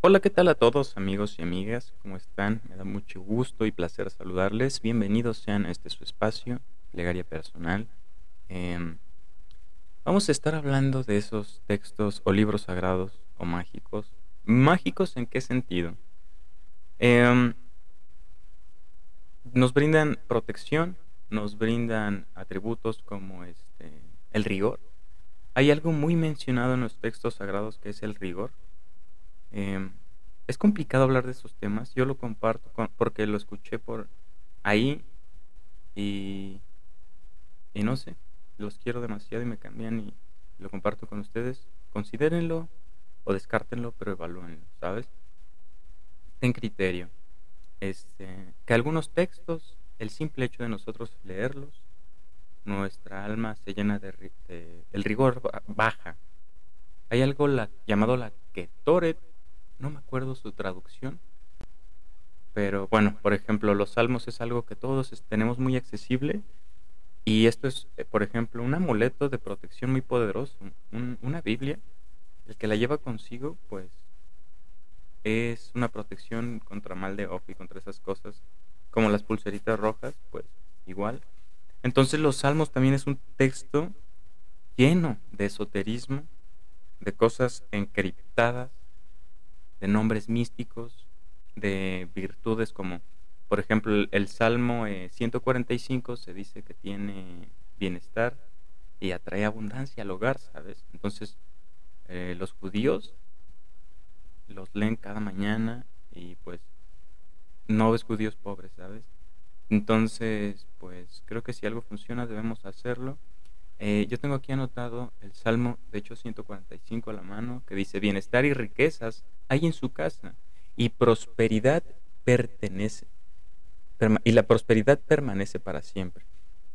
Hola, ¿qué tal a todos amigos y amigas? ¿Cómo están? Me da mucho gusto y placer saludarles. Bienvenidos sean a este su espacio, Plegaria Personal. Em, vamos a estar hablando de esos textos o libros sagrados o mágicos. ¿Mágicos en qué sentido? Em, nos brindan protección, nos brindan atributos como este, el rigor. Hay algo muy mencionado en los textos sagrados que es el rigor Em, es complicado hablar de esos temas. Yo lo comparto porque lo escuché por ahí y, y no sé, los quiero demasiado y me cambian y lo comparto con ustedes. Considérenlo o descártenlo, pero evalúenlo, ¿sabes? En criterio. Este, que algunos textos, el simple hecho de nosotros leerlos, nuestra alma se llena de, el rigor baja. Hay algo llamado la ketoret no me acuerdo su traducción, pero bueno, por ejemplo, los salmos es algo que todos tenemos muy accesible y esto es, eh, por ejemplo, un amuleto de protección muy poderoso, una Biblia, el que la lleva consigo, pues es una protección contra mal de ojo y contra esas cosas, como las pulseritas rojas, pues igual. Entonces los salmos también es un texto lleno de esoterismo, de cosas encriptadas, de nombres místicos, de virtudes como, por ejemplo, el, Salmo 145 eh, se dice que tiene bienestar y atrae abundancia al hogar, ¿sabes? Entonces, eh, los judíos los leen cada mañana y pues no ves judíos pobres, ¿sabes? Entonces, pues creo que si algo funciona debemos hacerlo eh, yo tengo aquí anotado el Salmo, de hecho 145 a la mano, que dice, bienestar y riquezas hay en su casa y prosperidad pertenece. y la prosperidad permanece para siempre.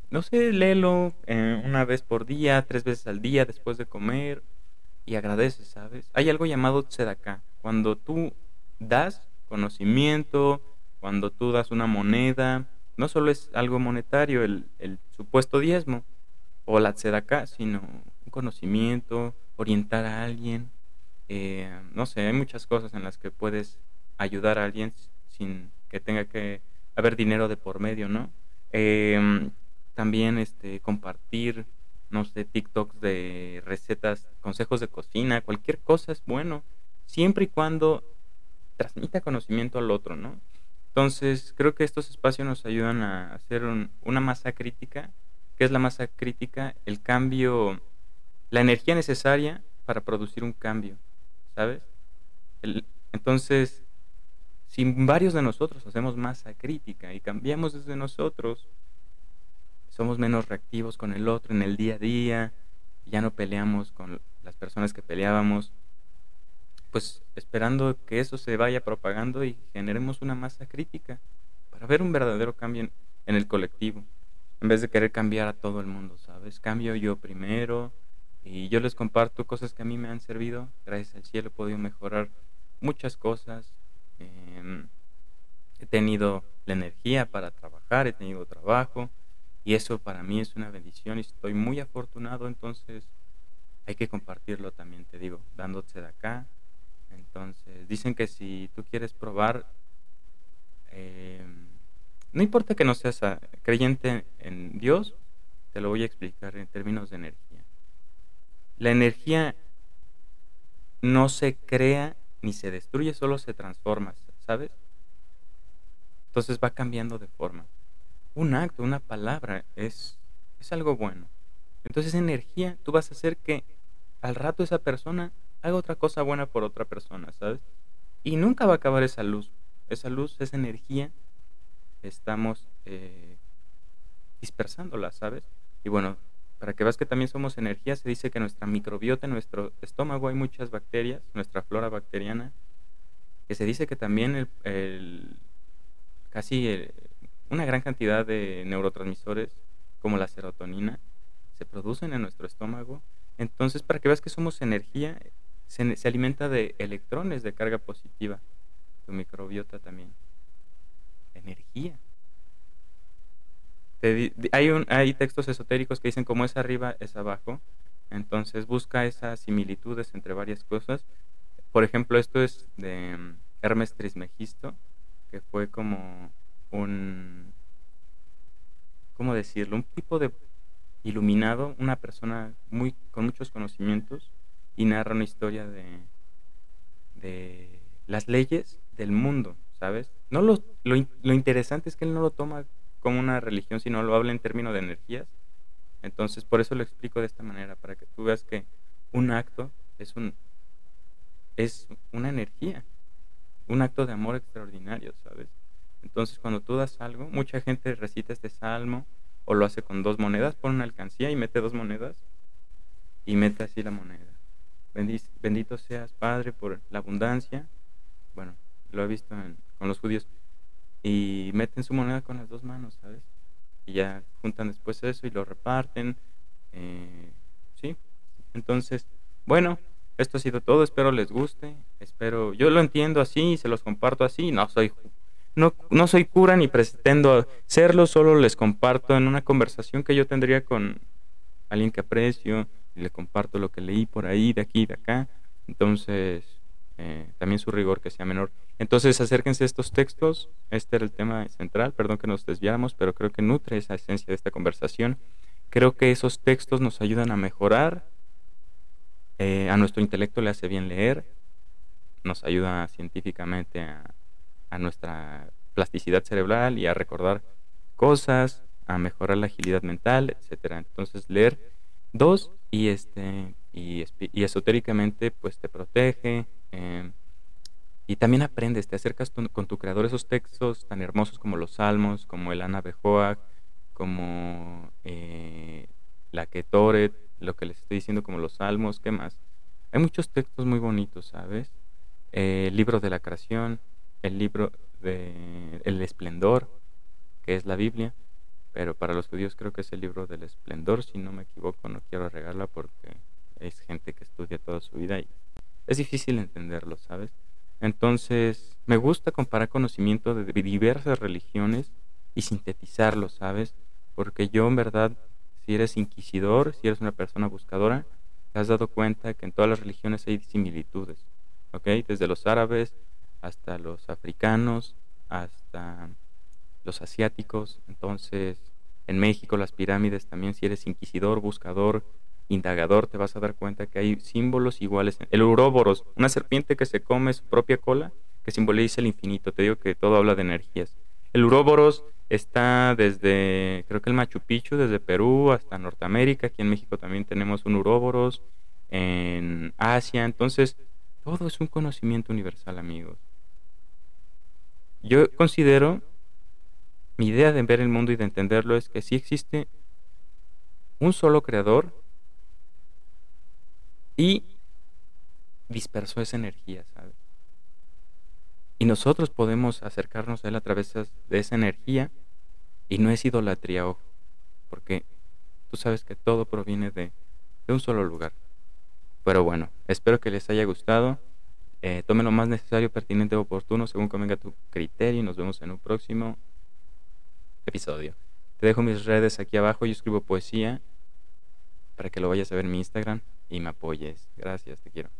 No sé, léelo eh, una vez por día, tres veces al día, después de comer, y agradeces, ¿sabes? Hay algo llamado tzedakah. Cuando tú das conocimiento, cuando tú das una moneda, no solo es algo monetario, el, el supuesto diezmo, o la acá sino un conocimiento, orientar a alguien. Eh, no sé, hay muchas cosas en las que puedes ayudar a alguien sin que tenga que haber dinero de por medio, ¿no? Em, también este, compartir, no sé, TikToks de recetas, consejos de cocina, cualquier cosa es bueno, siempre y cuando transmita conocimiento al otro, ¿no? Entonces, creo que estos espacios nos ayudan a hacer una masa crítica ¿Qué es la masa crítica? El cambio, la energía necesaria para producir un cambio, ¿sabes? entonces, si varios de nosotros hacemos masa crítica y cambiamos desde nosotros, somos menos reactivos con el otro en el día a día, ya no peleamos con las personas que peleábamos, pues esperando que eso se vaya propagando y generemos una masa crítica para ver un verdadero cambio en el colectivo en vez de querer cambiar a todo el mundo, ¿sabes? Cambio yo primero y yo les comparto cosas que a mí me han servido. Gracias al cielo he podido mejorar muchas cosas. Em, he tenido la energía para trabajar, he tenido trabajo y eso para mí es una bendición y estoy muy afortunado, entonces hay que compartirlo también, te digo, dándote de acá. Entonces, dicen que si tú quieres probar... No importa que no seas ah, creyente en Dios, te lo voy a explicar en términos de energía. La energía no se crea ni se destruye, solo se transforma, ¿sabes? Entonces va cambiando de forma. Un acto, una palabra es, es algo bueno. Entonces energía, tú vas a hacer que al rato esa persona haga otra cosa buena por otra persona, ¿sabes? Y nunca va a acabar esa luz. Esa luz, esa energía estamos eh, dispersándola, ¿sabes? Y bueno, para que veas que también somos energía, se dice que nuestra microbiota, en nuestro estómago hay muchas bacterias, nuestra flora bacteriana, que se dice que también el, casi eh, una gran cantidad de neurotransmisores, como la serotonina, se producen en nuestro estómago. Entonces, para que veas que somos energía, se, se alimenta de electrones de carga positiva, tu microbiota también energía. hay, hay textos esotéricos que dicen como es arriba, es abajo. Entonces busca esas similitudes entre varias cosas. por ejemplo, esto es de mm, Hermes Trismegisto, que fue como un, ¿cómo decirlo? Un tipo de iluminado, una persona muy con muchos conocimientos y narra una historia de, de las leyes del mundo, No lo, lo, lo interesante es que él no lo toma como una religión, sino lo habla en términos de energías. Entonces, por eso lo explico de esta manera, para que tú veas que un acto es un es una energía, un acto de amor extraordinario, ¿sabes? Entonces, cuando tú das algo, mucha gente recita este salmo o lo hace con dos monedas, pone una alcancía y mete dos monedas y mete así la moneda. Bendito seas, Padre, por la abundancia. Bueno, lo he visto con los judíos. Y meten su moneda con las dos manos, ¿sabes? Y ya juntan después eso y lo reparten. Eh, sí. Entonces, bueno, esto ha sido todo. Espero les guste. Espero, yo lo entiendo así, se los comparto así. No soy no, no soy cura ni pretendo serlo, solo les comparto en una conversación que yo tendría con alguien que aprecio y le comparto lo que leí por ahí, de aquí, de acá. Entonces, eh, también su rigor que sea menor. Entonces, acérquense a estos textos. Este era el tema central. Perdón que nos desviáramos, pero creo que nutre esa esencia de esta conversación. Creo que esos textos nos ayudan a mejorar. Eh, a nuestro intelecto le hace bien leer. Nos ayuda científicamente a, nuestra plasticidad cerebral y a recordar cosas, a mejorar la agilidad mental, etcétera. Entonces leer dos y este y esotéricamente pues te protege em, y también aprendes, te acercas con tu creador esos textos tan hermosos como los Salmos, como el Ana Bejoac, como eh, la Ketoret, lo que les estoy diciendo como los Salmos, ¿qué más? Hay muchos textos muy bonitos, ¿sabes? Eh, el libro de la creación, el libro de El Esplendor, que es la Biblia, pero para los judíos creo que es el libro del Esplendor, si no me equivoco, no quiero regarla porque es gente que estudia toda su vida y es difícil entenderlo, ¿sabes? Entonces, me gusta comparar conocimiento de diversas religiones y sintetizarlo, ¿sabes? Porque yo en verdad, si eres inquisidor, si eres una persona buscadora, te has dado cuenta que en todas las religiones hay similitudes, ¿ok? Desde los árabes hasta los africanos, hasta los asiáticos. Entonces, en México las pirámides también, si eres inquisidor, buscador, indagador, te vas a dar cuenta que hay símbolos iguales. El uróboros, una serpiente que se come su propia cola, que simboliza el infinito. Te digo que todo habla de energías. El uróboros está desde, creo que el Machu Picchu, desde Perú hasta Norteamérica. Aquí en México también tenemos un uróboros. En Asia. Entonces, todo es un conocimiento universal, amigos. Yo considero, mi idea de ver el mundo y de entenderlo es que sí existe un solo creador y dispersó esa energía, ¿sabes? Y nosotros podemos acercarnos a Él a través de esa energía y no es idolatría, ojo, porque tú sabes que todo proviene de, de un solo lugar. Pero bueno, espero que les haya gustado. Eh, tome lo más necesario, pertinente, oportuno, según convenga tu criterio. Y nos vemos en un próximo episodio. Te dejo mis redes aquí abajo. Yo escribo poesía para que lo vayas a ver en mi Instagram y me apoyes. Gracias, te quiero.